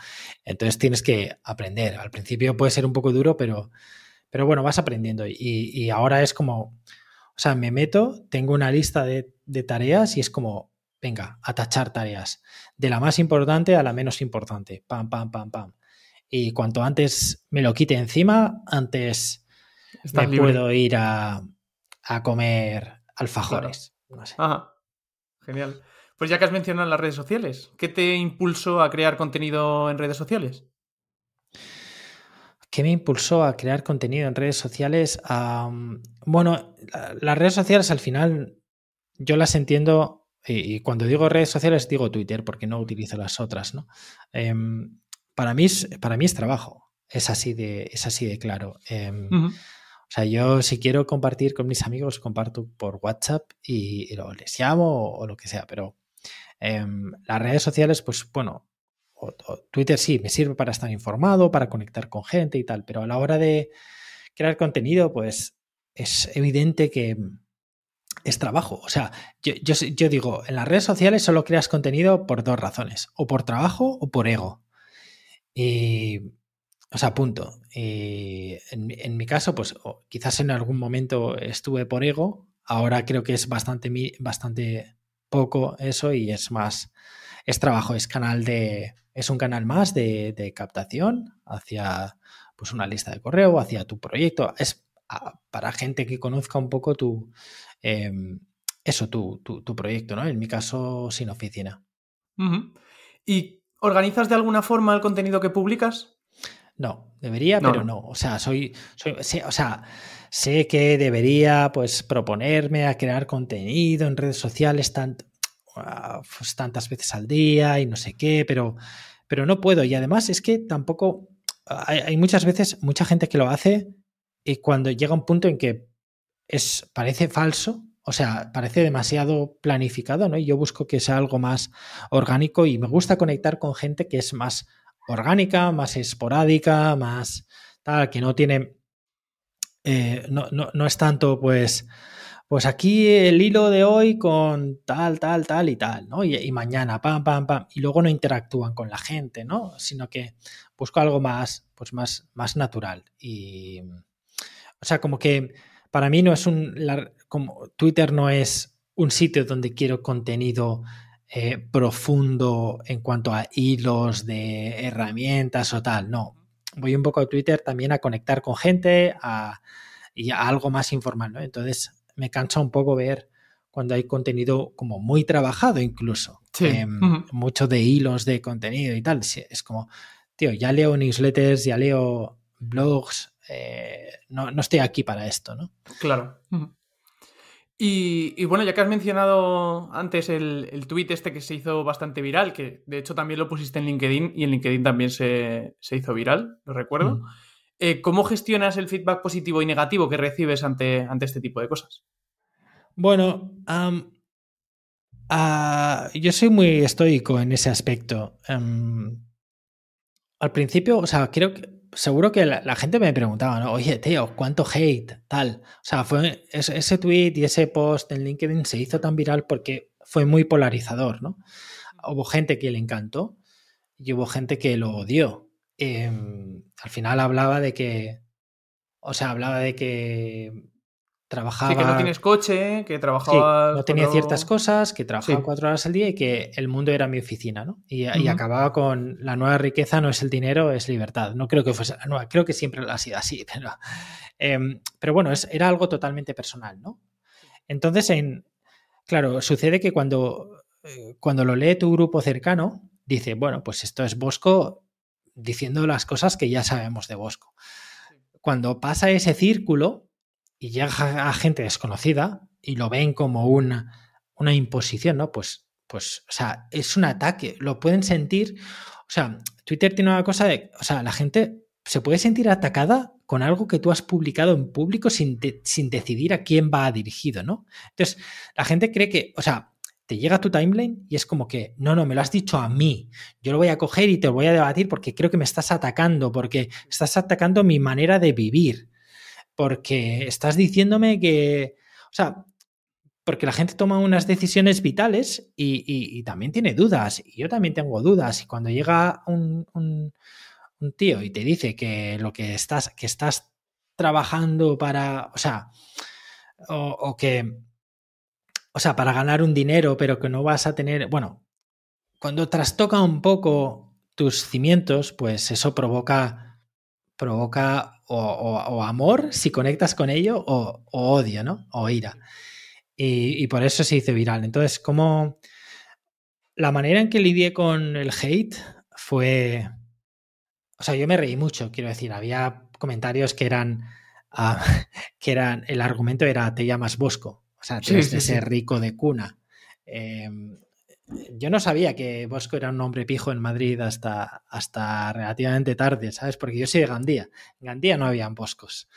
Entonces tienes que aprender. Al principio puede ser un poco duro, pero, pero bueno, vas aprendiendo. Y, ahora es como, o sea, me meto, tengo una lista de, de tareas y es como, venga, a tachar tareas. De la más importante a la menos importante. Pam, pam, pam, pam. Y cuanto antes me lo quite encima, antes me puedo ir a, a comer alfajores. No sé. Ajá. Genial. Pues ya que has mencionado las redes sociales, ¿qué te impulsó a crear contenido en redes sociales? ¿Qué me impulsó a crear contenido en redes sociales? bueno, las redes sociales al final yo las entiendo, y, cuando digo redes sociales digo Twitter porque no utilizo las otras, ¿no? Em, para, mí es, para mí es trabajo, es así de, es así de claro. Em, o sea, yo si quiero compartir con mis amigos, comparto por WhatsApp y, les llamo o, lo que sea, pero Em, las redes sociales, pues bueno, Twitter sí, me sirve para estar informado, para conectar con gente y tal, pero a la hora de crear contenido, pues es evidente que es trabajo. O sea, yo, digo, en las redes sociales solo creas contenido por dos razones, o por trabajo o por ego. Y, o sea, punto. Y en, mi caso, pues quizás en algún momento estuve por ego, ahora creo que es bastante, bastante poco eso y es más, es trabajo, es canal de, es un canal más de, captación hacia pues una lista de correo, hacia tu proyecto. Es para gente que conozca un poco tu, em, eso, tu, tu, proyecto, ¿no? En mi caso, sin oficina. ¿Y organizas de alguna forma el contenido que publicas? No, debería, pero no. O sea, soy, soy o sea, sé que debería pues proponerme a crear contenido en redes sociales ah, pues, tantas veces al día y no sé qué, pero, pero no puedo. Y además es que tampoco hay, muchas veces mucha gente que lo hace y cuando llega un punto en que es, parece falso, o sea, parece demasiado planificado, ¿no? Y yo busco que sea algo más orgánico y me gusta conectar con gente que es más orgánica, más esporádica, más tal, que no tiene eh, no, no, es tanto, pues, pues aquí el hilo de hoy con tal, tal, tal y tal, ¿no? Y, mañana, pam, pam, pam, y luego no interactúan con la gente, ¿no? Sino que busco algo más, pues más, más natural. Y, o sea, como que para mí no es un, como Twitter no es un sitio donde quiero contenido eh, profundo en cuanto a hilos de herramientas o tal, no voy un poco a Twitter también a conectar con gente y a algo más informal, ¿no? Entonces me cansa un poco ver cuando hay contenido como muy trabajado incluso, em, mucho de hilos de contenido y tal. Es como, tío, ya leo newsletters, ya leo blogs, eh, no, estoy aquí para esto, ¿no? Claro. Y, bueno, ya que has mencionado antes el, el tweet este que se hizo bastante viral, que de hecho también lo pusiste en LinkedIn y en LinkedIn también se, hizo viral, lo recuerdo. Mm. Eh, ¿Cómo gestionas el feedback positivo y negativo que recibes ante, ante este tipo de cosas? Bueno, yo soy muy estoico en ese aspecto. al principio, o sea, creo que seguro que la, gente me preguntaba, ¿no? Oye, tío, ¿cuánto hate? Tal. O sea, fue ese, tweet y ese post en LinkedIn se hizo tan viral porque fue muy polarizador, ¿no? Hubo gente que le encantó y hubo gente que lo odió. Em, al final hablaba de que, o sea, hablaba de que trabajaba. Sí, que no tienes coche, que trabajaba. no tenía ciertas cosas, que trabajaba cuatro horas al día y que el mundo era mi oficina, ¿no? Y, acababa con la nueva riqueza no es el dinero, es libertad. No creo que fuese la nueva, creo que siempre ha sido así, pero, em, pero bueno, es, era algo totalmente personal, ¿no? Entonces, en, claro, sucede que cuando, eh, cuando lo lee tu grupo cercano, dice, bueno, pues esto es Bosco diciendo las cosas que ya sabemos de Bosco. Cuando pasa ese círculo, y llega a gente desconocida y lo ven como una, una imposición, ¿no? Pues, pues, o sea, es un ataque, lo pueden sentir. O sea, Twitter tiene una cosa de, o sea, la gente se puede sentir atacada con algo que tú has publicado en público sin, sin decidir a quién va dirigido, ¿no? Entonces, la gente cree que, o sea, te llega tu timeline y es como que, no, no, me lo has dicho a mí. Yo lo voy a coger y te voy a debatir porque creo que me estás atacando, porque estás atacando mi manera de vivir. Porque estás diciéndome que, o sea, porque la gente toma unas decisiones vitales y, también tiene dudas, y yo también tengo dudas, y cuando llega un, un, tío y te dice que lo que estás, que estás trabajando para, o sea, o, que, o sea, para ganar un dinero, pero que no vas a tener, bueno, cuando trastoca un poco tus cimientos, pues eso provoca, provoca o, amor si conectas con ello, o, odio, ¿no? O ira. Y, por eso se hizo viral. Entonces, como la manera en que lidié con el hate fue... O sea, yo me reí mucho, quiero decir, había comentarios que eran... Ah, que eran, el argumento era te llamas Bosco, o sea, tienes de ser rico de cuna. Em, yo no sabía que Bosco era un hombre pijo en Madrid hasta, hasta relativamente tarde, ¿sabes? Porque yo soy de Gandía. En Gandía no habían boscos.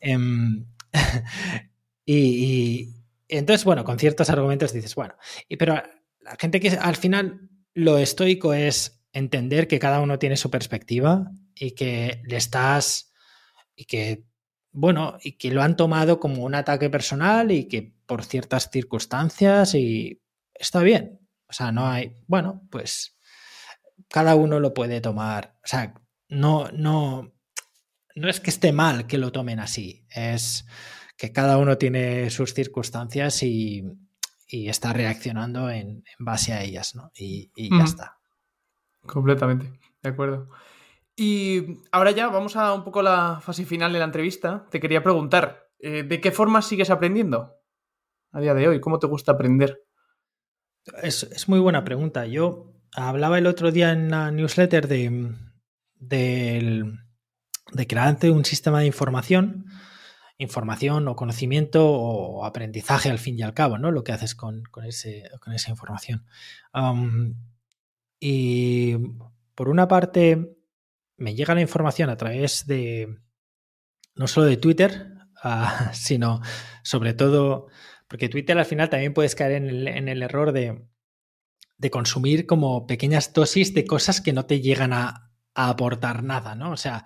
Em, y, entonces, bueno, con ciertos argumentos dices, bueno, y, pero la gente que al final lo estoico es entender que cada uno tiene su perspectiva y que le estás y que bueno, y que lo han tomado como un ataque personal y que por ciertas circunstancias y está bien. O sea, no hay, bueno, pues cada uno lo puede tomar. O sea, no, no, no es que esté mal que lo tomen así, es que cada uno tiene sus circunstancias y, está reaccionando en, base a ellas, ¿no? Y, ya está. Completamente, de acuerdo. Y ahora ya vamos a un poco la fase final de la entrevista. Te quería preguntar, eh, ¿de qué forma sigues aprendiendo a día de hoy? ¿Cómo te gusta aprender? Es, muy buena pregunta. Yo hablaba el otro día en la newsletter de, de, crear un sistema de información información o conocimiento o aprendizaje al fin y al cabo, ¿no? Lo que haces con, ese, con esa información. y por una parte, me llega la información a través de, no solo de Twitter, ah, sino sobre todo, porque Twitter al final también puedes caer en el, error de, de, consumir como pequeñas dosis de cosas que no te llegan a, a aportar nada, ¿no? O sea,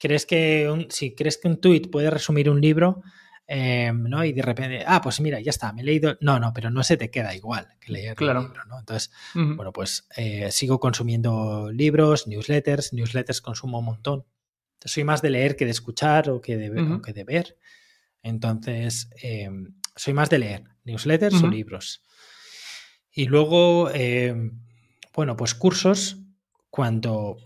crees que un, si crees que un tweet puede resumir un libro, em, ¿no? Y de repente, ah, pues mira, ya está, me he leído. No, no, pero no se te queda igual que leer claro. libro, ¿no? Entonces, bueno, pues eh, sigo consumiendo libros, newsletters, newsletters consumo un montón. soy más de leer que de escuchar o que de, que de ver. Entonces, em, soy más de leer, newsletters o libros. Y luego, em, bueno, pues cursos cuando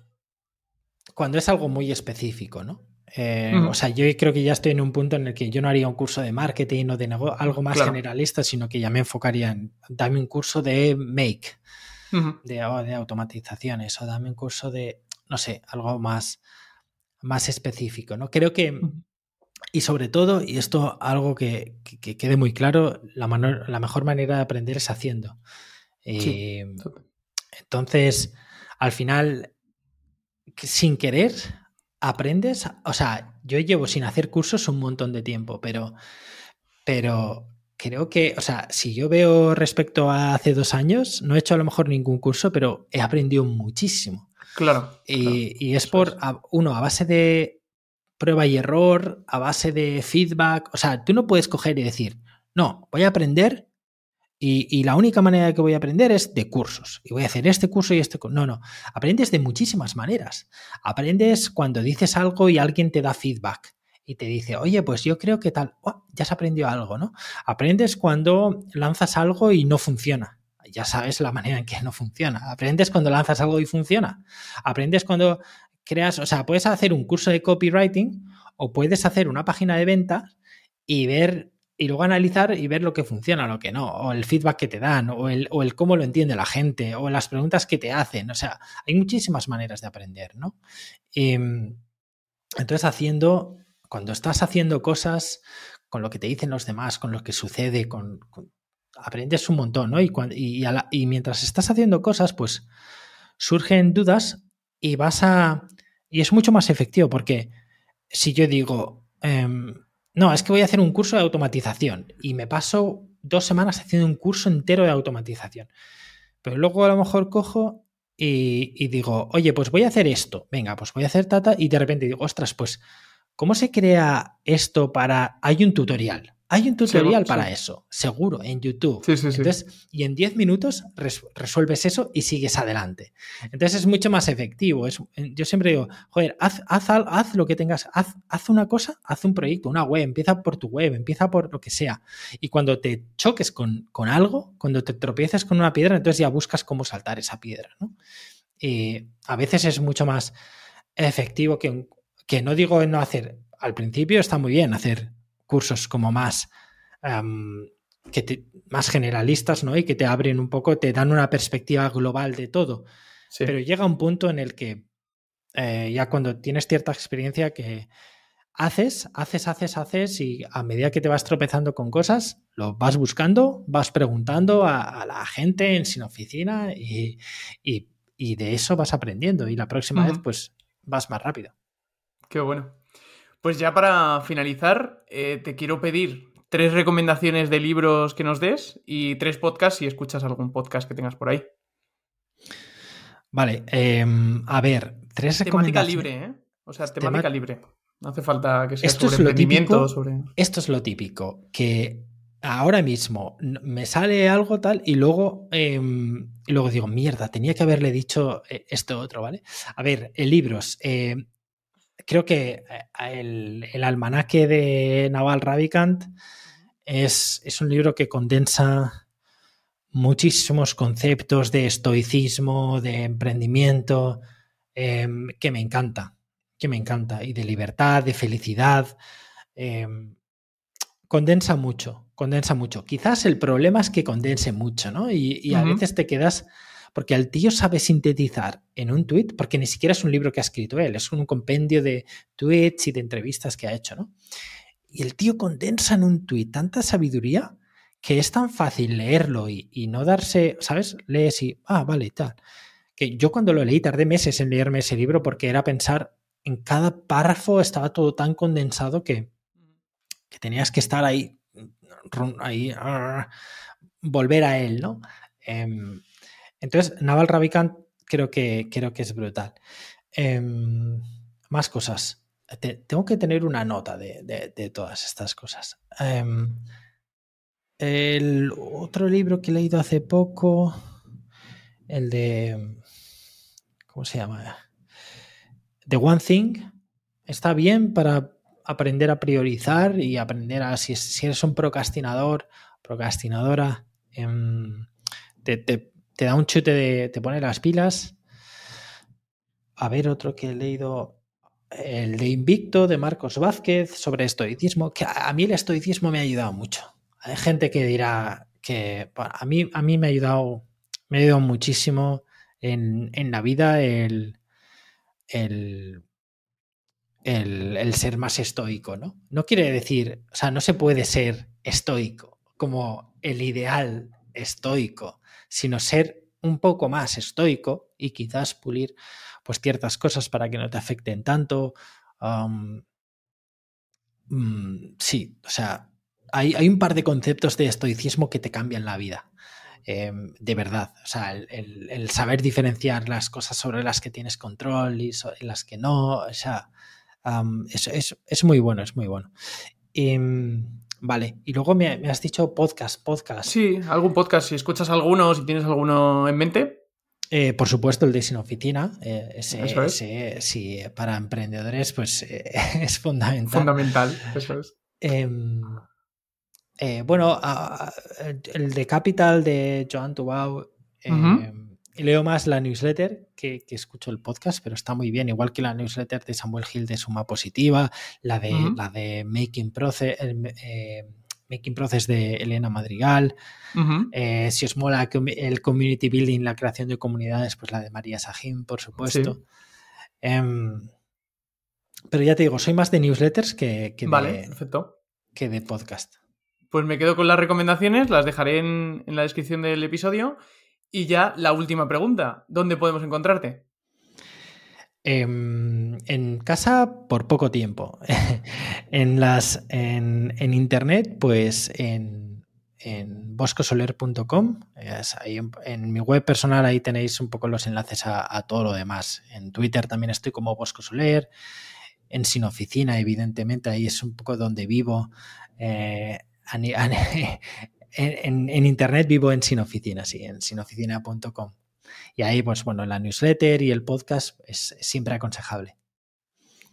cuando es algo muy específico, ¿no? Eh, o sea, yo creo que ya estoy en un punto en el que yo no haría un curso de marketing o de algo más generalista, sino que ya me enfocaría en dame un curso de make, de, de, automatizaciones, o dame un curso de, no sé, algo más, más específico, ¿no? Creo que, y sobre todo, y esto algo que, quede muy claro, la, la, mejor manera de aprender es haciendo. Eh, entonces, al final, sin querer aprendes, o sea, yo llevo sin hacer cursos un montón de tiempo, pero, pero creo que, o sea, si yo veo respecto a hace dos años, no he hecho a lo mejor ningún curso, pero he aprendido muchísimo. Claro. Y, es por, uno, a base de prueba y error, a base de feedback, o sea, tú no puedes coger y decir, no, voy a aprender y, la única manera que voy a aprender es de cursos. Y voy a hacer este curso y este curso. No, no. Aprendes de muchísimas maneras. Aprendes cuando dices algo y alguien te da feedback y te dice, oye, pues yo creo que tal, ya has aprendido algo, ¿no? Aprendes cuando lanzas algo y no funciona. Ya sabes la manera en que no funciona. Aprendes cuando lanzas algo y funciona. Aprendes cuando creas, o sea, puedes hacer un curso de copywriting o puedes hacer una página de ventas y ver y luego analizar y ver lo que funciona, lo que no, o el feedback que te dan, o el, o el cómo lo entiende la gente, o las preguntas que te hacen. O sea, hay muchísimas maneras de aprender, ¿no? Em, entonces, haciendo, cuando estás haciendo cosas con lo que te dicen los demás, con lo que sucede, con, aprendes un montón, ¿no? Y, y, y mientras estás haciendo cosas, pues surgen dudas y vas a... Y es mucho más efectivo porque si yo digo, em, no, es que voy a hacer un curso de automatización y me paso dos semanas haciendo un curso entero de automatización. Pero luego a lo mejor cojo y, digo, oye, pues voy a hacer esto. Venga, pues voy a hacer tata y de repente digo, ostras, pues ¿cómo se crea esto para... Hay un tutorial. Hay un tutorial para sí. eso, seguro, en YouTube. Sí, sí, sí. Entonces, y en 10 minutos res- resuelves eso y sigues adelante. Entonces es mucho más efectivo. Es, yo siempre digo, joder, haz, haz, haz lo que tengas, haz, haz una cosa, haz un proyecto, una web, empieza por tu web, empieza por lo que sea. Y cuando te choques con, con algo, cuando te tropieces con una piedra, entonces ya buscas cómo saltar esa piedra. ¿no? Y a veces es mucho más efectivo que, que no digo no hacer. Al principio está muy bien hacer cursos como más am, que te- más generalistas, ¿no? Y que te abren un poco, te dan una perspectiva global de todo. Sí. Pero llega un punto en el que eh, ya cuando tienes cierta experiencia que haces, haces, haces, haces y a medida que te vas tropezando con cosas, lo vas buscando, vas preguntando a, a la gente en sin oficina y, y- y de eso vas aprendiendo y la próxima vez pues vas más rápido. Qué bueno. Pues ya para finalizar, eh, te quiero pedir tres recomendaciones de libros que nos des y tres podcasts si escuchas algún podcast que tengas por ahí. Vale, em, a ver, tres Temática recomendaciones. libre, ¿eh? O sea, temática Tema- libre. No hace falta que sea Esto sobre es lo típico. sobre... Esto es lo típico, que ahora mismo me sale algo tal y luego, em, y luego digo, mierda, tenía que haberle dicho eh, esto otro, ¿vale? A ver, en libros. eh, creo que eh, el, el almanaque de Naval Ravikant es, es un libro que condensa muchísimos conceptos de estoicismo, de emprendimiento, em, que me encanta, que me encanta, y de libertad, de felicidad. em, condensa mucho, condensa mucho. Quizás el problema es que condense mucho, ¿no? Y, y a veces te quedas, porque el tío sabe sintetizar en un tweet, porque ni siquiera es un libro que ha escrito él, es un compendio de tweets y de entrevistas que ha hecho, ¿no? Y el tío condensa en un tweet tanta sabiduría que es tan fácil leerlo y, y no darse, ¿sabes? Lees y, ah, vale, tal. Que yo cuando lo leí tardé meses en leerme ese libro porque era pensar en cada párrafo, estaba todo tan condensado que, que tenías que estar ahí, ahí, arr, volver a él, ¿no? Em, entonces, Naval Ravikant creo que, creo que es brutal. Em, más cosas. Te- tengo que tener una nota de, de- todas estas cosas. Em, el otro libro que he leído hace poco, el de... ¿Cómo se llama? The One Thing. Está bien para aprender a priorizar y aprender a... Si, si eres un procrastinador, procrastinadora, em, te- te da un chute de... te pone las pilas. A ver, otro que he leído el de Invicto de Marcos Vázquez sobre estoicismo, que a mí el estoicismo me ha ayudado mucho. Hay gente que dirá que a mí, a mí me ha ayudado, me ha ayudado muchísimo en, en la vida el, el, el- el ser más estoico, ¿no? No quiere decir, o sea, no se puede ser estoico como el ideal estoico, sino ser un poco más estoico y quizás pulir pues ciertas cosas para que no te afecten tanto. mm, sí, o sea, hay, hay un par de conceptos de estoicismo que te cambian la vida. em, de verdad, o sea, el, el- saber diferenciar las cosas sobre las que tienes control y las que no, o sea, es- es muy bueno, es muy bueno. Em, vale, y luego me, me has dicho podcast, podcast. Sí, algún podcast, si escuchas alguno, si tienes alguno en mente. Eh, por supuesto, el de Sin Oficina. eh, ese, Eso es. ese, sí, para emprendedores, pues eh, es fundamental. Fundamental, eso es. Em, eh, bueno, a- a- el de Capital de Joan Tubau. Leo más la newsletter que, que escucho el podcast, pero está muy bien. Igual que la newsletter de Samuel Gil de Suma Positiva, la de, la de Making Process, el, eh, Making Process de Elena Madrigal. Eh, si os mola el community building, la creación de comunidades, pues la de María Sajín, por supuesto. Em, pero ya te digo, soy más de newsletters que, que Vale, de, perfecto. que de podcast. Pues me quedo con las recomendaciones, las dejaré en, en la descripción del episodio. Y ya la última pregunta, ¿dónde podemos encontrarte? Em, en casa por poco tiempo. en, las, en, en internet, pues en, en boscosoler.com. En, mi web personal ahí tenéis un poco los enlaces a, todo lo demás. En Twitter también estoy como Bosco Soler. en Sin Oficina, evidentemente, ahí es un poco donde vivo. Eh, en, en, Internet vivo en Sin Oficina, sí, en sinoficina.com. Y ahí, pues bueno, la newsletter y el podcast es siempre aconsejable.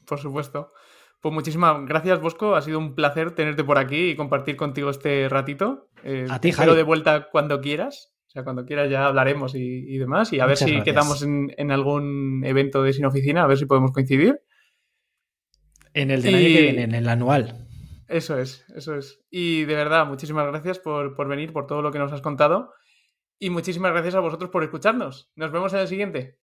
Por supuesto. Pues muchísimas gracias, Bosco. Ha sido un placer tenerte por aquí y compartir contigo este ratito. Eh, a ti, Jairo. de vuelta cuando quieras. O sea, cuando quieras ya hablaremos y, demás. Y a ver si quedamos en, en, algún evento de Sin Oficina, a ver si podemos coincidir. En el del año que viene, en el anual. Eso es, eso es. Y de verdad, muchísimas gracias por, por venir, por todo lo que nos has contado. Y muchísimas gracias a vosotros por escucharnos. Nos vemos en el siguiente.